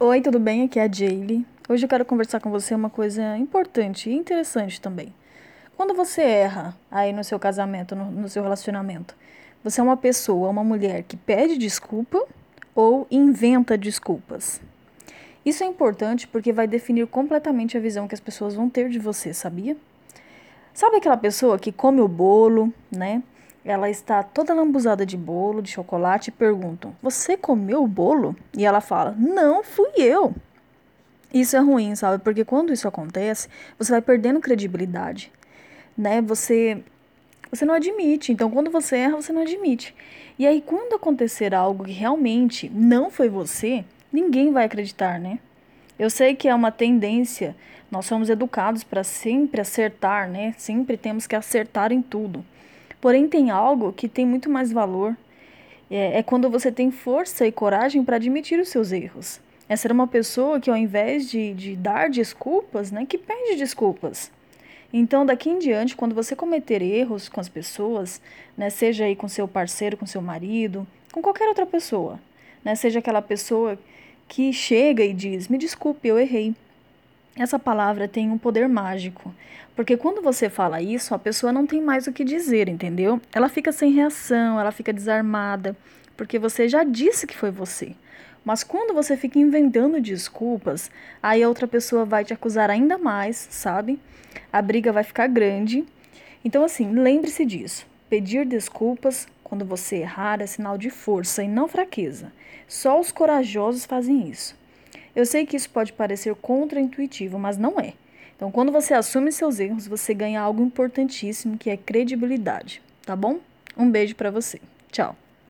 Oi, tudo bem? Aqui é a Jaylee. Hoje eu quero conversar com você uma coisa importante e interessante também. Quando você erra aí no seu casamento, no, no seu relacionamento, você é uma pessoa, uma mulher que pede desculpa ou inventa desculpas? Isso é importante porque vai definir completamente a visão que as pessoas vão ter de você, sabia? Sabe aquela pessoa que come o bolo, né? Ela está toda lambuzada de bolo, de chocolate, e perguntam: Você comeu o bolo? E ela fala: Não, fui eu. Isso é ruim, sabe? Porque quando isso acontece, você vai perdendo credibilidade, né? Você você não admite. Então, quando você erra, você não admite. E aí, quando acontecer algo que realmente não foi você, ninguém vai acreditar, né? Eu sei que é uma tendência. Nós somos educados para sempre acertar, né? Sempre temos que acertar em tudo. Porém, tem algo que tem muito mais valor. É, é quando você tem força e coragem para admitir os seus erros. É ser uma pessoa que, ao invés de, de dar desculpas, né, que pede desculpas. Então, daqui em diante, quando você cometer erros com as pessoas, né, seja aí com seu parceiro, com seu marido, com qualquer outra pessoa, né, seja aquela pessoa que chega e diz: Me desculpe, eu errei. Essa palavra tem um poder mágico. Porque quando você fala isso, a pessoa não tem mais o que dizer, entendeu? Ela fica sem reação, ela fica desarmada, porque você já disse que foi você. Mas quando você fica inventando desculpas, aí a outra pessoa vai te acusar ainda mais, sabe? A briga vai ficar grande. Então, assim, lembre-se disso. Pedir desculpas quando você errar é sinal de força e não fraqueza. Só os corajosos fazem isso. Eu sei que isso pode parecer contraintuitivo, mas não é. Então, quando você assume seus erros, você ganha algo importantíssimo que é credibilidade, tá bom? Um beijo para você. Tchau.